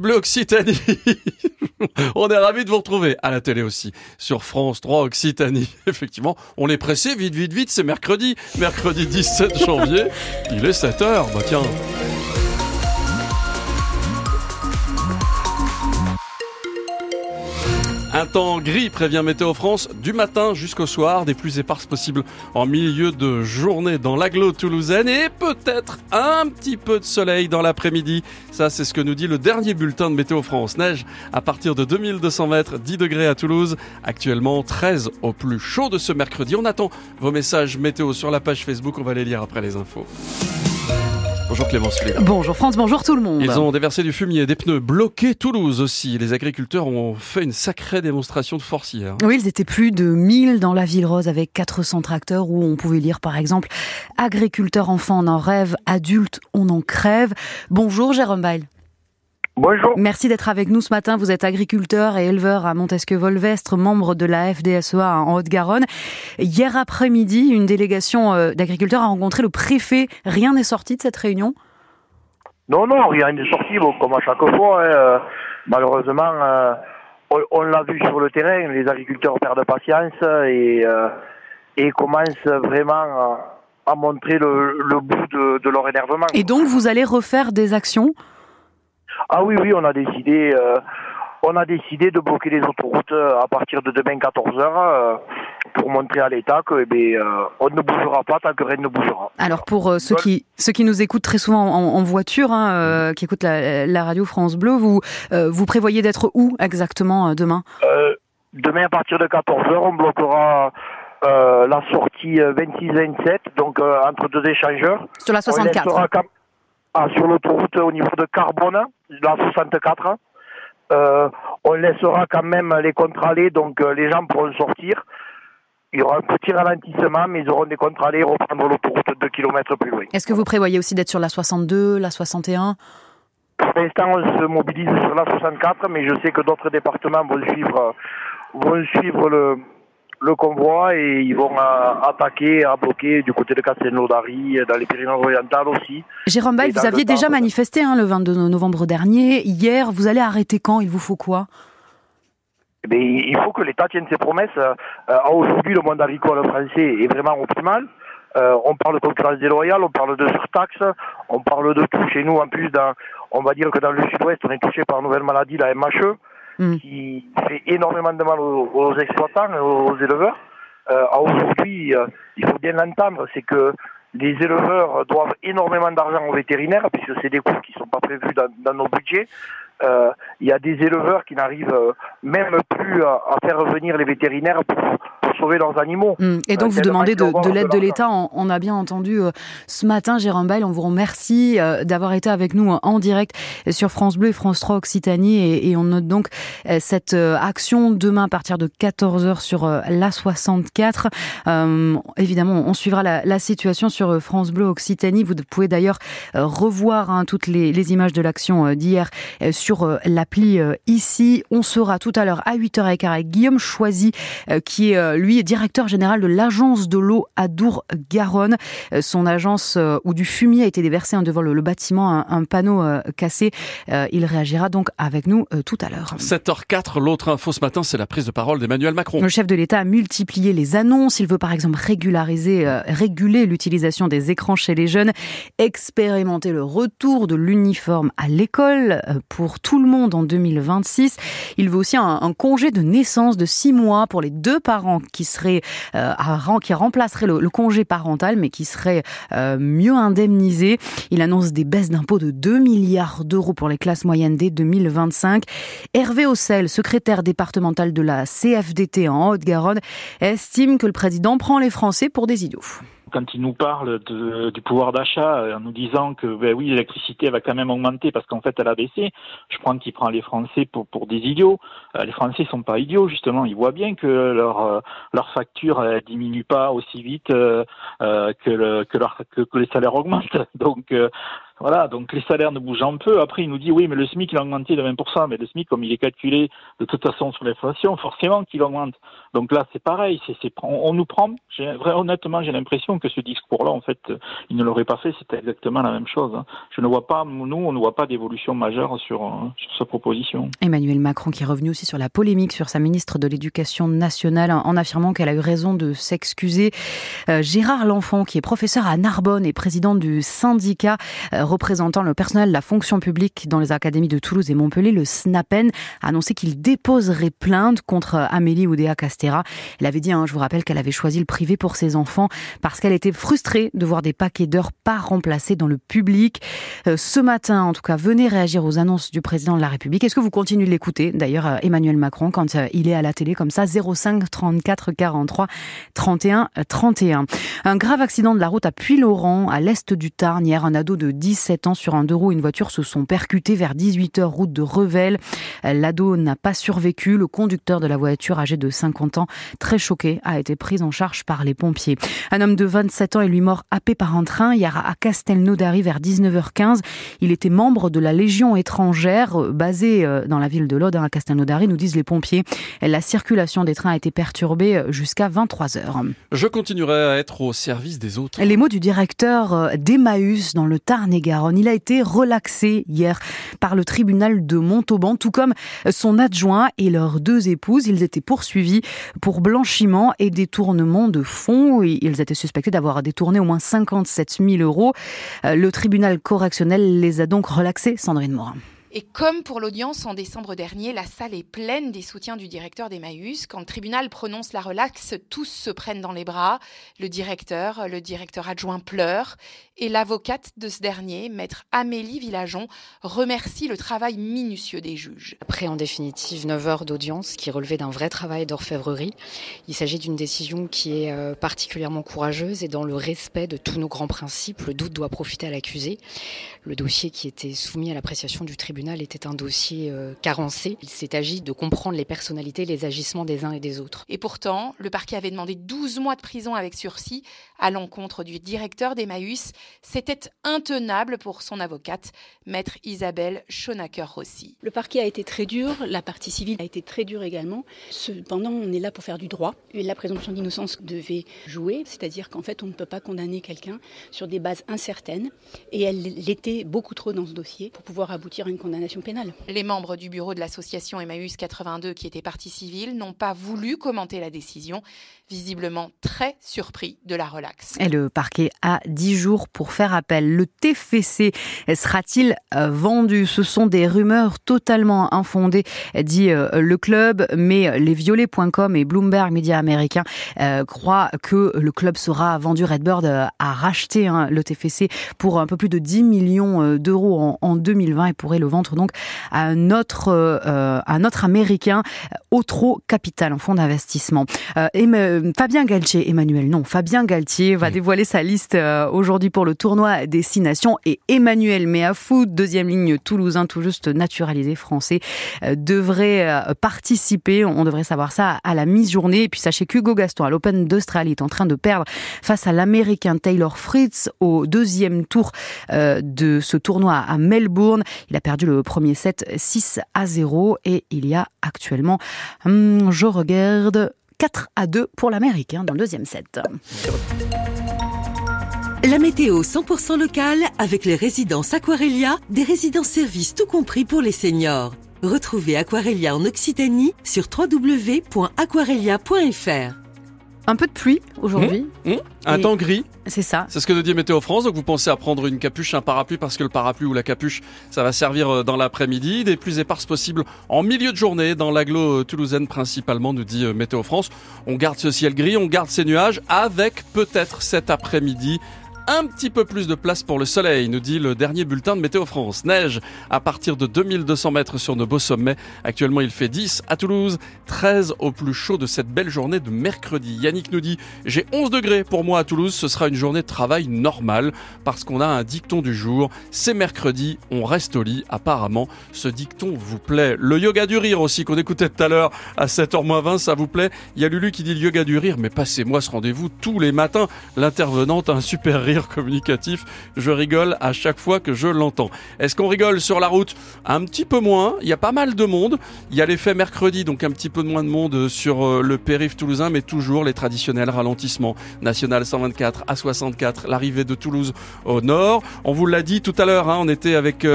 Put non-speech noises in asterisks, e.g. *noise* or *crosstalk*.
Bleu Occitanie. *laughs* on est ravis de vous retrouver à la télé aussi sur France 3 Occitanie. *laughs* Effectivement, on est pressé, vite, vite, vite, c'est mercredi, mercredi 17 janvier. Il est 7 heures, bah tiens. Un temps gris prévient Météo France du matin jusqu'au soir, des plus éparses possibles en milieu de journée dans l'agglo toulousaine et peut-être un petit peu de soleil dans l'après-midi. Ça, c'est ce que nous dit le dernier bulletin de Météo France. Neige à partir de 2200 mètres, 10 degrés à Toulouse, actuellement 13 au plus chaud de ce mercredi. On attend vos messages météo sur la page Facebook, on va les lire après les infos. Bonjour Clémence Bonjour France, bonjour tout le monde. Ils ont déversé du fumier, des pneus, bloqués Toulouse aussi. Les agriculteurs ont fait une sacrée démonstration de force hier. Oui, ils étaient plus de 1000 dans la ville rose avec 400 tracteurs où on pouvait lire par exemple Agriculteurs enfants on en rêve, adultes on en crève. Bonjour Jérôme Bail. Bonjour. Merci d'être avec nous ce matin. Vous êtes agriculteur et éleveur à Montesquieu-Volvestre, membre de la FDSEA en Haute-Garonne. Hier après-midi, une délégation euh, d'agriculteurs a rencontré le préfet. Rien n'est sorti de cette réunion? Non, non, rien n'est sorti. Bon, comme à chaque fois, hein, euh, malheureusement, euh, on, l'a vu sur le terrain, les agriculteurs perdent patience et, et commencent vraiment à montrer le, bout de, de leur énervement. Et donc, vous allez refaire des actions? Ah oui, oui, on a décidé, euh, on a décidé de bloquer les autoroutes euh, à partir de demain 14 h euh, pour montrer à l'État que eh on ne bougera pas tant que rien ne bougera. Alors pour ceux qui ceux qui nous écoutent très souvent en, voiture, hein, qui écoutent la, radio France Bleu, vous vous prévoyez d'être où exactement demain? Demain à partir de 14 h on bloquera. la sortie 26-27, donc entre deux échangeurs. Sur la 64. Ah, sur l'autoroute au niveau de Carbone, la 64. Euh, on laissera quand même les contre-allées, donc euh, les gens pourront sortir. Il y aura un petit ralentissement, mais ils auront des contre-allées et reprendre l'autoroute 2 km plus loin. Est-ce que vous prévoyez aussi d'être sur la 62, la 61 Pour l'instant, on se mobilise sur la 64, mais je sais que d'autres départements vont suivre, vont suivre le, le convoi et ils vont euh, attaquer, à bloquer du côté de Castelnaudary, dans les Pyrénées-Orientales aussi. Jérôme Bail, vous aviez déjà manifesté hein, le 22 novembre dernier. Hier, vous allez arrêter quand? Il vous faut quoi? Eh il faut que l'État tienne ses promesses. Euh, aujourd'hui, le monde agricole français est vraiment optimal. Euh, on parle de concurrence déloyale, on parle de surtaxe, on parle de tout. Chez nous, en plus, dans, on va dire que dans le sud-ouest, on est touché par une nouvelle maladie, la MHE. Mm. qui fait énormément de mal aux, exploitants, aux éleveurs. Euh, Aujourd'hui, euh, il faut bien l'entendre, c'est que les éleveurs doivent énormément d'argent aux vétérinaires, puisque c'est des coûts qui ne sont pas prévus dans, nos budgets. Euh, il y a des éleveurs qui n'arrivent même plus à, à, faire revenir les vétérinaires pour, sauver leurs animaux. Hum. Et donc, euh, vous demandez de, de l'aide de l'État. On, a bien entendu euh, ce matin, Jérôme Bail, on vous remercie euh, d'avoir été avec nous en direct sur France Bleu et France 3 Occitanie. Et, et on note donc cette action demain à partir de 14h sur l'A64. Euh, évidemment, on suivra la, la, situation sur France Bleu Occitanie. Vous pouvez d'ailleurs revoir hein, toutes les, les, images de l'action d'hier sur l'appli ici. On sera tout à l'heure à 8h15 avec Guillaume Choisy, qui est lui est directeur général de l'agence de l'eau Adour-Garonne. Euh, son agence euh, où du fumier a été déversé hein, devant le, bâtiment, un, panneau euh, cassé. Il réagira donc avec nous tout à l'heure. 7h04, l'autre info ce matin, c'est la prise de parole d'Emmanuel Macron. Le chef de l'État a multiplié les annonces. Il veut par exemple régulariser, réguler l'utilisation des écrans chez les jeunes, expérimenter le retour de l'uniforme à l'école pour tout le monde en 2026. Il veut aussi un, un congé de naissance de six mois pour les deux parents qui serait euh, qui remplacerait le, congé parental, mais qui serait euh, mieux indemnisé. Il annonce des baisses d'impôts de 2 milliards d'euros pour les classes moyennes dès 2025. Hervé Ossel, secrétaire départemental de la CFDT en Haute-Garonne, estime que le président prend les Français pour des idiots quand il nous parle de, du pouvoir d'achat euh, en nous disant que ben oui l'électricité va quand même augmenter parce qu'en fait elle a baissé, je crois qu'il prend les Français pour, pour des idiots. Euh, les Français sont pas idiots justement, ils voient bien que leur euh, leur facture elle diminue pas aussi vite que, le, que, leur, que, les salaires augmentent. *laughs* Donc Voilà, donc les salaires ne bougent un peu. Après, il nous dit oui, mais le SMIC il a augmenté de 20%, mais le SMIC, comme il est calculé de toute façon sur l'inflation, forcément qu'il augmente. Donc là, c'est pareil. On, nous prend. honnêtement, j'ai l'impression que ce discours-là, en fait, il ne l'aurait pas fait. C'était exactement la même chose. Hein. Je ne vois pas, nous, on ne voit pas d'évolution majeure sur, euh, sur sa proposition. Emmanuel Macron qui est revenu aussi sur la polémique sur sa ministre de l'Éducation nationale en affirmant qu'elle a eu raison de s'excuser. Euh, Gérard L'Enfant, qui est professeur à Narbonne et président du syndicat euh, représentant le personnel de la fonction publique dans les académies de Toulouse et Montpellier, le SNAPEN, a annoncé qu'il déposerait plainte contre Amélie Oudéa Castera. Elle avait dit, hein, je vous rappelle, qu'elle avait choisi le privé pour ses enfants parce qu'elle était frustrée de voir des paquets d'heures pas remplacés dans le public. Euh, ce matin, en tout cas, venez réagir aux annonces du président de la République. Est-ce que vous continuez de l'écouter D'ailleurs, euh, Emmanuel Macron, quand il est à la télé comme ça, 05 34 43 31 31. Un grave accident de la route à Puy-Laurent, à l'est du Tarn. Hier, un ado de 17 ans sur un deux roues et une voiture se sont percutés vers 18h route de Revel. L'ado n'a pas survécu. Le conducteur de la voiture, âgé de 50 ans, très choqué, a été pris en charge par les pompiers. Un homme de 27 ans est lui mort happé par un train hier à Castelnaudary vers 19h15. Il était membre de la Légion étrangère basée euh, dans la ville de Lode à Castelnaudary, nous disent les pompiers. La circulation des trains a été perturbée jusqu'à 23h. Je continuerai à être au service des autres. Les mots du directeur euh, d'Emmaüs dans le Il a été relaxé hier par le tribunal de Montauban, tout comme son adjoint et leurs deux épouses. Ils étaient poursuivis pour blanchiment et détournement de fonds. Ils étaient suspectés d'avoir détourné au moins 57 000 euros. Euh, le tribunal correctionnel les a donc relaxés, Sandrine Morin. Et comme pour l'audience en décembre dernier, la salle est pleine des soutiens du directeur d'Emmaüs. Quand le tribunal prononce la relaxe, tous se prennent dans les bras. Le directeur, le directeur adjoint pleure. Et l'avocate de ce dernier, maître Amélie Villageon, remercie le travail minutieux des juges. Après, en définitive, 9 heures d'audience qui relevait d'un vrai travail d'orfèvrerie. Il s'agit d'une décision qui est euh, particulièrement courageuse et dans le respect de tous nos grands principes. Le doute doit profiter à l'accusé. Le dossier qui était soumis à l'appréciation du tribunal était un dossier euh, carencé. Il s'est agi de comprendre les personnalités, les agissements des uns et des autres. Et pourtant, le parquet avait demandé 12 mois de prison avec sursis à l'encontre du directeur d'Emmaüs. C'était intenable pour son avocate, maître Isabelle Schonacker-Rossi. Le parquet a été très dur, la partie civile a été très dure également. Cependant, on est là pour faire du droit. Et la présomption d'innocence devait jouer, c'est-à-dire qu'en fait, on ne peut pas condamner quelqu'un sur des bases incertaines. Et elle l'était beaucoup trop dans ce dossier pour pouvoir aboutir à une condamnation pénale. Les membres du bureau de l'association Emmaüs 82 qui étaient partie civile n'ont pas voulu commenter la décision, visiblement très surpris de la relaxe. Et le parquet a 10 jours pour faire appel. Le TFC sera-t-il euh, vendu? Ce sont des rumeurs totalement infondées, dit euh, le club, mais les violets.com et Bloomberg Média américain euh, croient que le club sera vendu. Redbird a racheté hein, le TFC pour un peu plus de 10 millions d'euros en, en 2020 et pourrait le vendre donc à un autre, euh, un autre américain, Otro Capital, un fonds d'investissement. Euh, Fabien Galtier, Emmanuel, non, Fabien Galtier va dévoiler sa liste euh, aujourd'hui pour le tournoi Destination et Emmanuel Meafou, deuxième ligne toulousain, tout juste naturalisé français, euh, devrait participer. On devrait savoir ça à la mi-journée. Et puis sachez qu'Hugo Gaston à l'Open d'Australie est en train de perdre face à l'américain Taylor Fritz au deuxième tour de ce tournoi à Melbourne. Il a perdu le le premier set 6 à 0 et il y a actuellement, hum, je regarde, 4 à 2 pour l'Américain dans le deuxième set. La météo 100% locale avec les résidences Aquarelia, des résidences services tout compris pour les seniors. Retrouvez Aquarelia en Occitanie sur www.aquarelia.fr. Un peu de pluie aujourd'hui. Mmh, mmh. Un temps gris. C'est ça. C'est ce que nous dit Météo France. Donc vous pensez à prendre une capuche, un parapluie, parce que le parapluie ou la capuche, ça va servir euh, dans l'après-midi. Des plus éparses possibles en milieu de journée, dans l'agglo euh, toulousaine principalement, nous dit euh, Météo France. On garde ce ciel gris, on garde ces nuages, avec peut-être cet après-midi un petit peu plus de place pour le soleil, nous dit le dernier bulletin de Météo France. Neige à partir de 2200 mètres sur nos beaux sommets. Actuellement, il fait 10 à Toulouse, 13 au plus chaud de cette belle journée de mercredi. Yannick nous dit, j'ai 11 degrés pour moi à Toulouse, ce sera une journée de travail normale parce qu'on a un dicton du jour. C'est mercredi, on reste au lit. Apparemment, ce dicton vous plaît. Le yoga du rire aussi qu'on écoutait tout à l'heure à 7h20, ça vous plaît? Il y a Lulu qui dit le yoga du rire, mais passez-moi ce rendez-vous tous les matins. L'intervenante a un super rire communicatif. Je rigole à chaque fois que je l'entends. Est-ce qu'on rigole sur la route? Un petit peu moins. Il y a pas mal de monde. Il y a l'effet mercredi, donc un petit peu moins de monde sur euh, le périph' toulousain, mais toujours les traditionnels ralentissements. National 124 à 64, l'arrivée de Toulouse au nord. On vous l'a dit tout à l'heure, hein, on était avec